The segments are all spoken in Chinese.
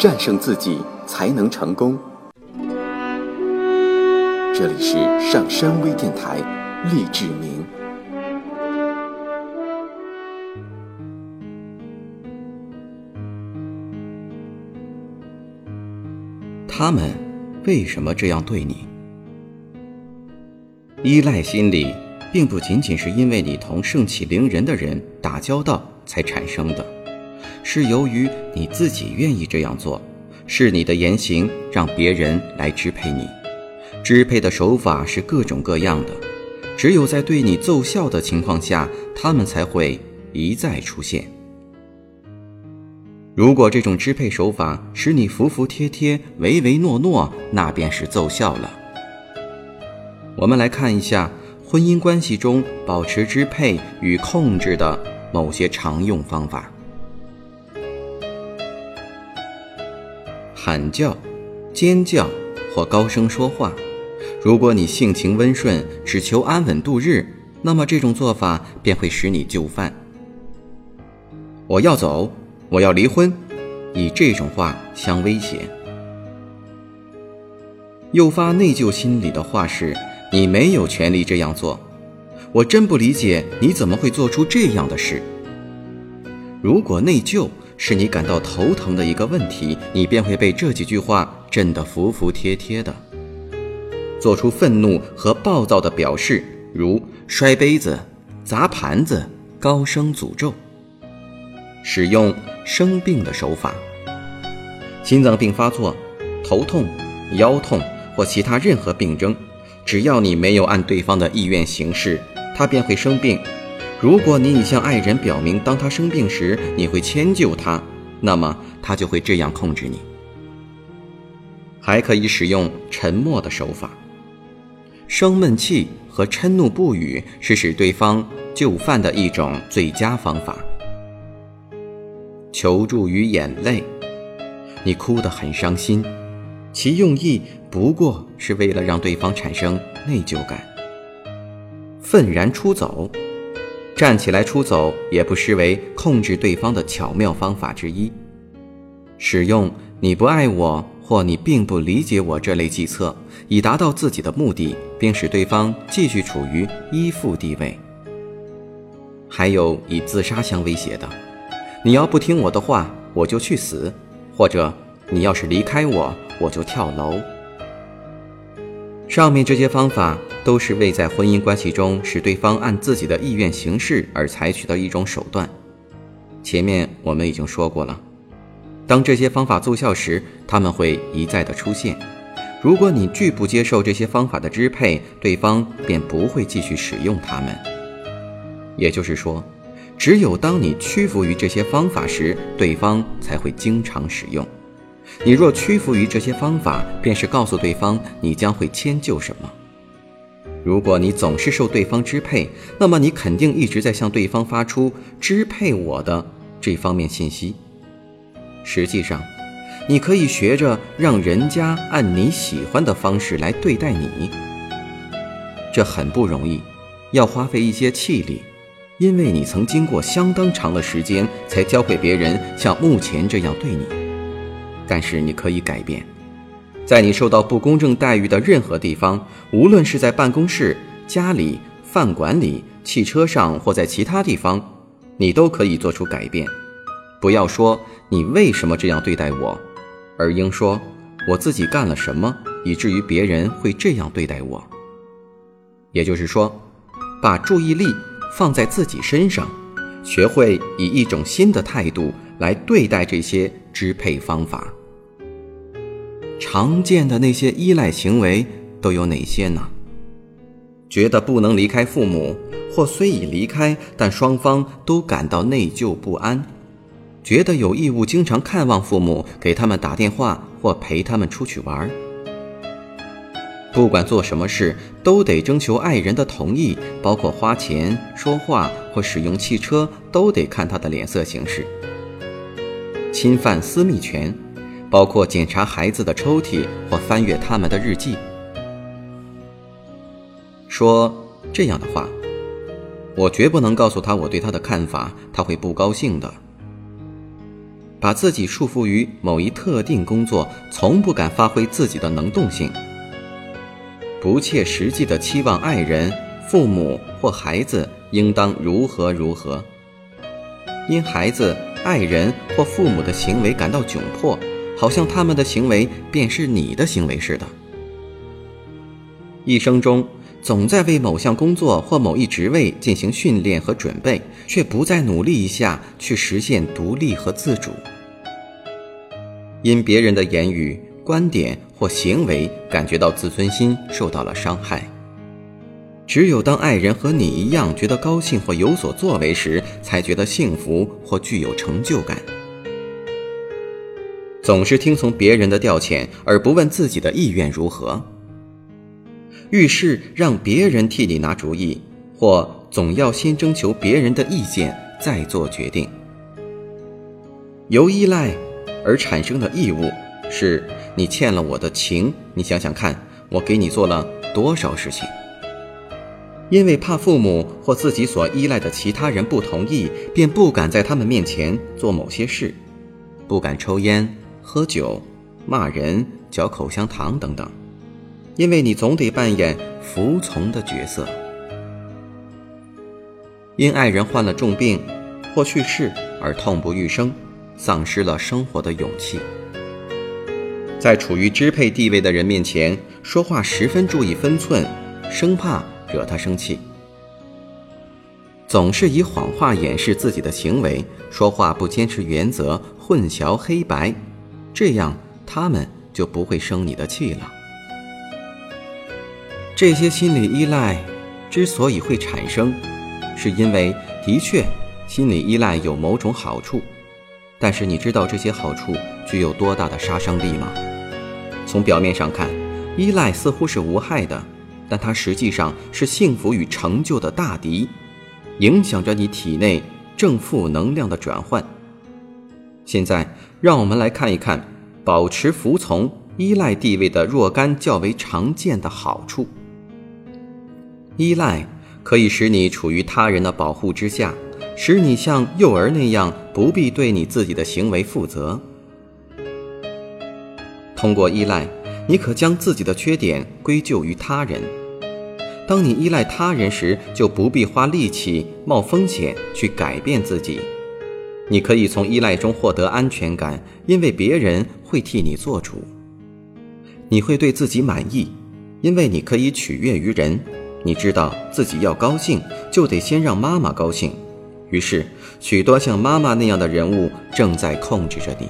战胜自己才能成功。这里是上山微电台，励志明。他们为什么这样对你？依赖心理并不仅仅是因为你同盛气凌人的人打交道才产生的，是由于你自己愿意这样做，是你的言行让别人来支配你，支配的手法是各种各样的，只有在对你奏效的情况下，他们才会一再出现。如果这种支配手法使你服服帖帖、唯唯诺诺，那便是奏效了。我们来看一下婚姻关系中保持支配与控制的某些常用方法：喊叫、尖叫或高声说话。如果你性情温顺，只求安稳度日，那么这种做法便会使你就范。我要走。我要离婚，以这种话相威胁，诱发内疚心理的话是：你没有权利这样做。我真不理解你怎么会做出这样的事。如果内疚是你感到头疼的一个问题，你便会被这几句话震得服服帖帖的，做出愤怒和暴躁的表示，如摔杯子、砸盘子、高声诅咒。使用生病的手法，心脏病发作、头痛、腰痛或其他任何病症，只要你没有按对方的意愿行事，他便会生病。如果你已向爱人表明，当他生病时你会迁就他，那么他就会这样控制你。还可以使用沉默的手法，生闷气和嗔怒不语是使对方就范的一种最佳方法。求助于眼泪，你哭得很伤心，其用意不过是为了让对方产生内疚感。愤然出走，站起来出走也不失为控制对方的巧妙方法之一。使用“你不爱我”或“你并不理解我”这类计策，以达到自己的目的，并使对方继续处于依附地位。还有以自杀相威胁的。你要不听我的话，我就去死；或者你要是离开我，我就跳楼。上面这些方法都是为在婚姻关系中使对方按自己的意愿行事而采取的一种手段。前面我们已经说过了，当这些方法奏效时，他们会一再的出现。如果你拒不接受这些方法的支配，对方便不会继续使用它们。也就是说。只有当你屈服于这些方法时，对方才会经常使用。你若屈服于这些方法，便是告诉对方你将会迁就什么。如果你总是受对方支配，那么你肯定一直在向对方发出支配我的这方面信息。实际上，你可以学着让人家按你喜欢的方式来对待你。这很不容易，要花费一些气力。因为你曾经过相当长的时间才教会别人像目前这样对你，但是你可以改变，在你受到不公正待遇的任何地方，无论是在办公室、家里、饭馆里、汽车上或在其他地方，你都可以做出改变。不要说你为什么这样对待我，而应说我自己干了什么，以至于别人会这样对待我。也就是说，把注意力。放在自己身上，学会以一种新的态度来对待这些支配方法。常见的那些依赖行为都有哪些呢？觉得不能离开父母，或虽已离开，但双方都感到内疚不安；觉得有义务经常看望父母，给他们打电话或陪他们出去玩。不管做什么事，都得征求爱人的同意，包括花钱、说话或使用汽车，都得看他的脸色行事。侵犯私密权，包括检查孩子的抽屉或翻阅他们的日记。说这样的话，我绝不能告诉他我对他的看法，他会不高兴的。把自己束缚于某一特定工作，从不敢发挥自己的能动性。不切实际的期望爱人、父母或孩子应当如何如何，因孩子、爱人或父母的行为感到窘迫，好像他们的行为便是你的行为似的。一生中总在为某项工作或某一职位进行训练和准备，却不再努力一下去实现独立和自主，因别人的言语。观点或行为感觉到自尊心受到了伤害。只有当爱人和你一样觉得高兴或有所作为时，才觉得幸福或具有成就感。总是听从别人的调遣，而不问自己的意愿如何。遇事让别人替你拿主意，或总要先征求别人的意见再做决定。由依赖而产生的义务是。你欠了我的情，你想想看，我给你做了多少事情？因为怕父母或自己所依赖的其他人不同意，便不敢在他们面前做某些事，不敢抽烟、喝酒、骂人、嚼口香糖等等。因为你总得扮演服从的角色。因爱人患了重病或去世而痛不欲生，丧失了生活的勇气。在处于支配地位的人面前说话十分注意分寸，生怕惹他生气。总是以谎话掩饰自己的行为，说话不坚持原则，混淆黑白，这样他们就不会生你的气了。这些心理依赖之所以会产生，是因为的确心理依赖有某种好处，但是你知道这些好处具有多大的杀伤力吗？从表面上看，依赖似乎是无害的，但它实际上是幸福与成就的大敌，影响着你体内正负能量的转换。现在，让我们来看一看保持服从依赖地位的若干较为常见的好处。依赖可以使你处于他人的保护之下，使你像幼儿那样不必对你自己的行为负责。通过依赖，你可将自己的缺点归咎于他人。当你依赖他人时，就不必花力气、冒风险去改变自己。你可以从依赖中获得安全感，因为别人会替你做主。你会对自己满意，因为你可以取悦于人。你知道自己要高兴，就得先让妈妈高兴。于是，许多像妈妈那样的人物正在控制着你。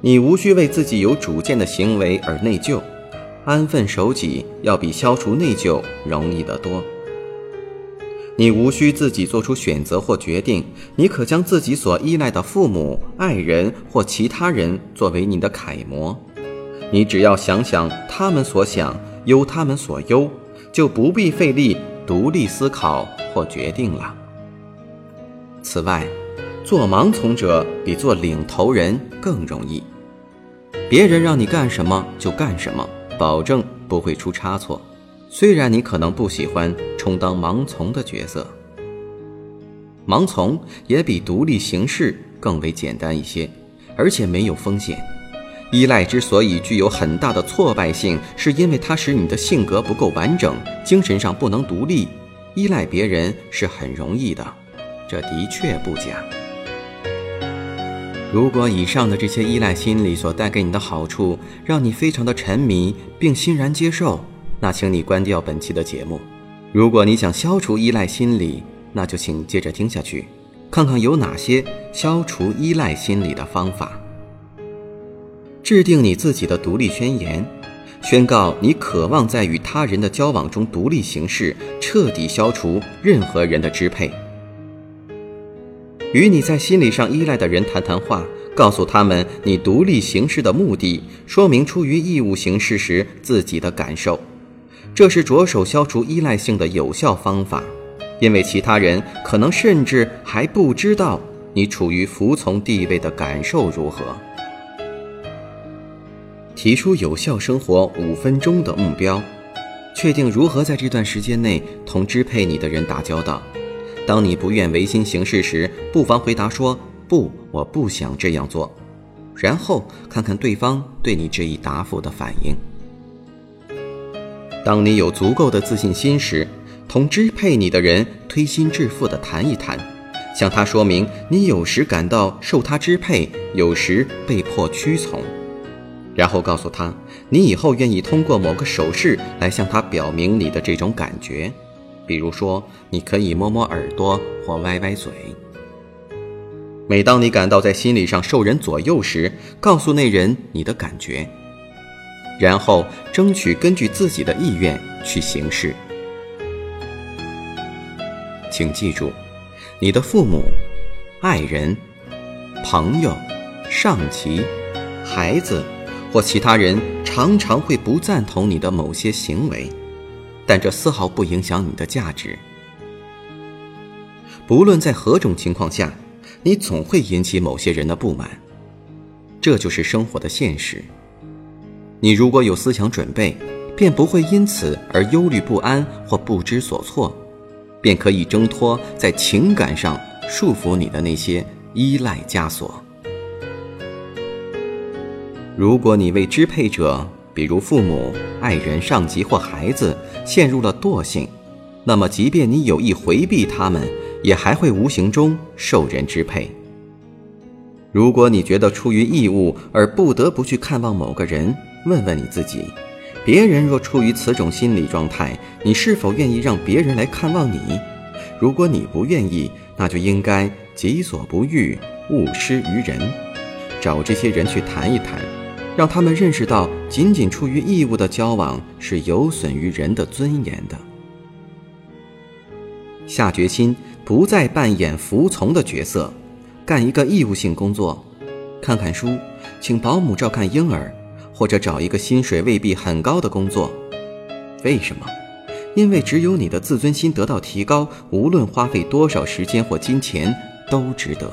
你无需为自己有主见的行为而内疚，安分守己要比消除内疚容易得多。你无需自己做出选择或决定，你可将自己所依赖的父母、爱人或其他人作为你的楷模。你只要想想他们所想，忧他们所忧，就不必费力独立思考或决定了。此外，做盲从者比做领头人更容易。别人让你干什么就干什么，保证不会出差错。虽然你可能不喜欢充当盲从的角色，盲从也比独立行事更为简单一些，而且没有风险。依赖之所以具有很大的挫败性，是因为它使你的性格不够完整，精神上不能独立。依赖别人是很容易的，这的确不假。如果以上的这些依赖心理所带给你的好处让你非常的沉迷并欣然接受，那请你关掉本期的节目。如果你想消除依赖心理，那就请接着听下去，看看有哪些消除依赖心理的方法。制定你自己的独立宣言，宣告你渴望在与他人的交往中独立行事，彻底消除任何人的支配。与你在心理上依赖的人谈谈话，告诉他们你独立行事的目的，说明出于义务行事时自己的感受，这是着手消除依赖性的有效方法。因为其他人可能甚至还不知道你处于服从地位的感受如何。提出有效生活五分钟的目标，确定如何在这段时间内同支配你的人打交道。当你不愿违心行事时，不妨回答说：“不，我不想这样做，然后看看对方对你这一答复的反应。当你有足够的自信心时，同支配你的人推心置腹地谈一谈，向他说明你有时感到受他支配，有时被迫屈从，然后告诉他你以后愿意通过某个手势来向他表明你的这种感觉，比如说你可以摸摸耳朵或歪歪嘴。每当你感到在心理上受人左右时，告诉那人你的感觉。然后争取根据自己的意愿去行事。请记住，你的父母、爱人、朋友、上级、孩子或其他人常常会不赞同你的某些行为，但这丝毫不影响你的价值。不论在何种情况下，你总会引起某些人的不满，这就是生活的现实。你如果有思想准备，便不会因此而忧虑不安或不知所措，便可以挣脱在情感上束缚你的那些依赖枷锁。如果你为支配者，比如父母、爱人、上级或孩子，陷入了惰性，那么即便你有意回避他们，也还会无形中受人支配。如果你觉得出于义务而不得不去看望某个人，问问你自己：别人若处于此种心理状态，你是否愿意让别人来看望你？如果你不愿意，那就应该己所不欲，勿施于人。找这些人去谈一谈，让他们认识到，仅仅出于义务的交往是有损于人的尊严的。下决心不再扮演服从的角色。干一个义务性工作，看看书，请保姆照看婴儿，或者找一个薪水未必很高的工作。为什么？因为只有你的自尊心得到提高，无论花费多少时间或金钱都值得。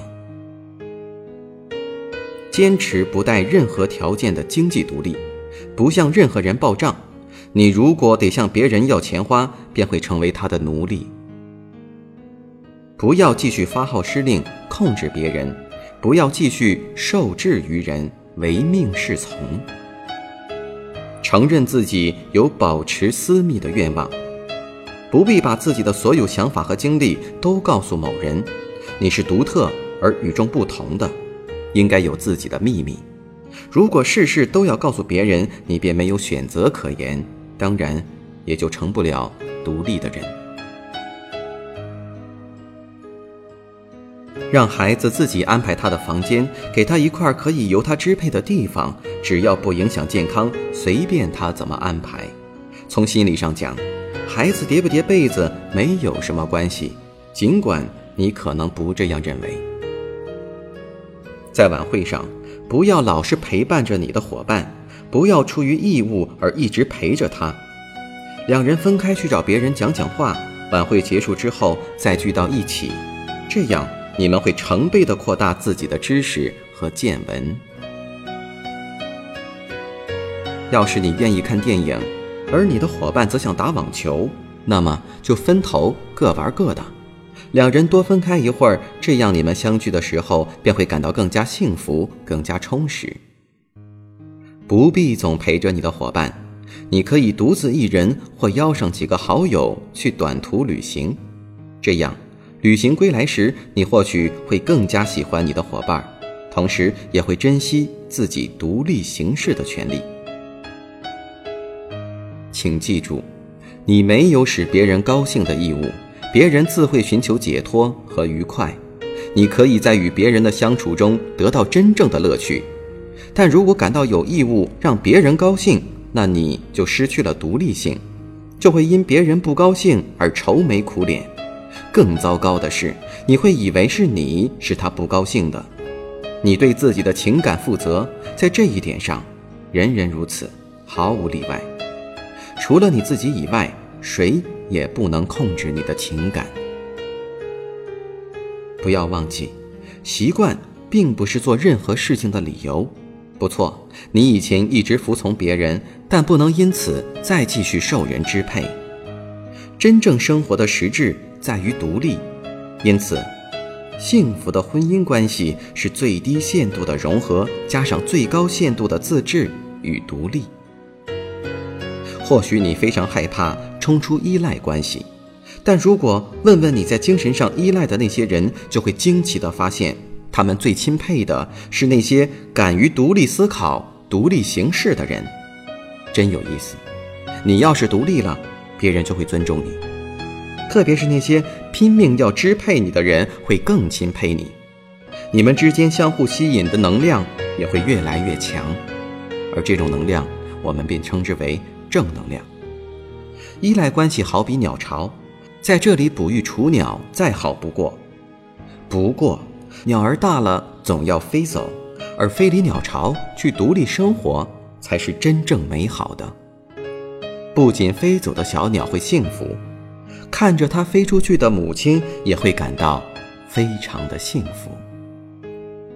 坚持不带任何条件的经济独立，不向任何人报账。你如果得向别人要钱花，便会成为他的奴隶。不要继续发号施令。控制别人，不要继续受制于人，唯命是从。承认自己有保持私密的愿望，不必把自己的所有想法和经历都告诉某人。你是独特而与众不同的，应该有自己的秘密。如果事事都要告诉别人，你便没有选择可言，当然也就成不了独立的人。让孩子自己安排他的房间，给他一块可以由他支配的地方，只要不影响健康，随便他怎么安排。从心理上讲，孩子叠不叠被子没有什么关系，尽管你可能不这样认为。在晚会上，不要老是陪伴着你的伙伴，不要出于义务而一直陪着他。两人分开去找别人讲讲话，晚会结束之后再聚到一起，这样。你们会成倍的扩大自己的知识和见闻。要是你愿意看电影，而你的伙伴则想打网球，那么就分头各玩各的，两人多分开一会儿，这样你们相聚的时候便会感到更加幸福、更加充实。不必总陪着你的伙伴，你可以独自一人或邀上几个好友去短途旅行，这样。旅行归来时，你或许会更加喜欢你的伙伴，同时也会珍惜自己独立行事的权利。请记住，你没有使别人高兴的义务，别人自会寻求解脱和愉快。你可以在与别人的相处中得到真正的乐趣，但如果感到有义务让别人高兴，那你就失去了独立性，就会因别人不高兴而愁眉苦脸。更糟糕的是，你会以为是你使他不高兴的。你对自己的情感负责，在这一点上，人人如此，毫无例外。除了你自己以外，谁也不能控制你的情感。不要忘记，习惯并不是做任何事情的理由。不错，你以前一直服从别人，但不能因此再继续受人支配。真正生活的实质。在于独立，因此，幸福的婚姻关系是最低限度的融合，加上最高限度的自治与独立。或许你非常害怕冲出依赖关系，但如果问问你在精神上依赖的那些人，就会惊奇地发现，他们最钦佩的是那些敢于独立思考、独立行事的人。真有意思，你要是独立了，别人就会尊重你。特别是那些拼命要支配你的人，会更钦佩你。你们之间相互吸引的能量也会越来越强，而这种能量，我们便称之为正能量。依赖关系好比鸟巢，在这里哺育雏鸟再好不过。不过，鸟儿大了总要飞走，而飞离鸟巢去独立生活，才是真正美好的。不仅飞走的小鸟会幸福。看着它飞出去的母亲，也会感到非常的幸福。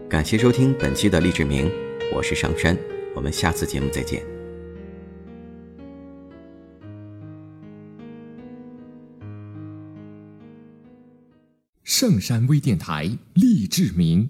感谢收听本期的励志明，我是上山，我们下次节目再见。上山微电台励志明。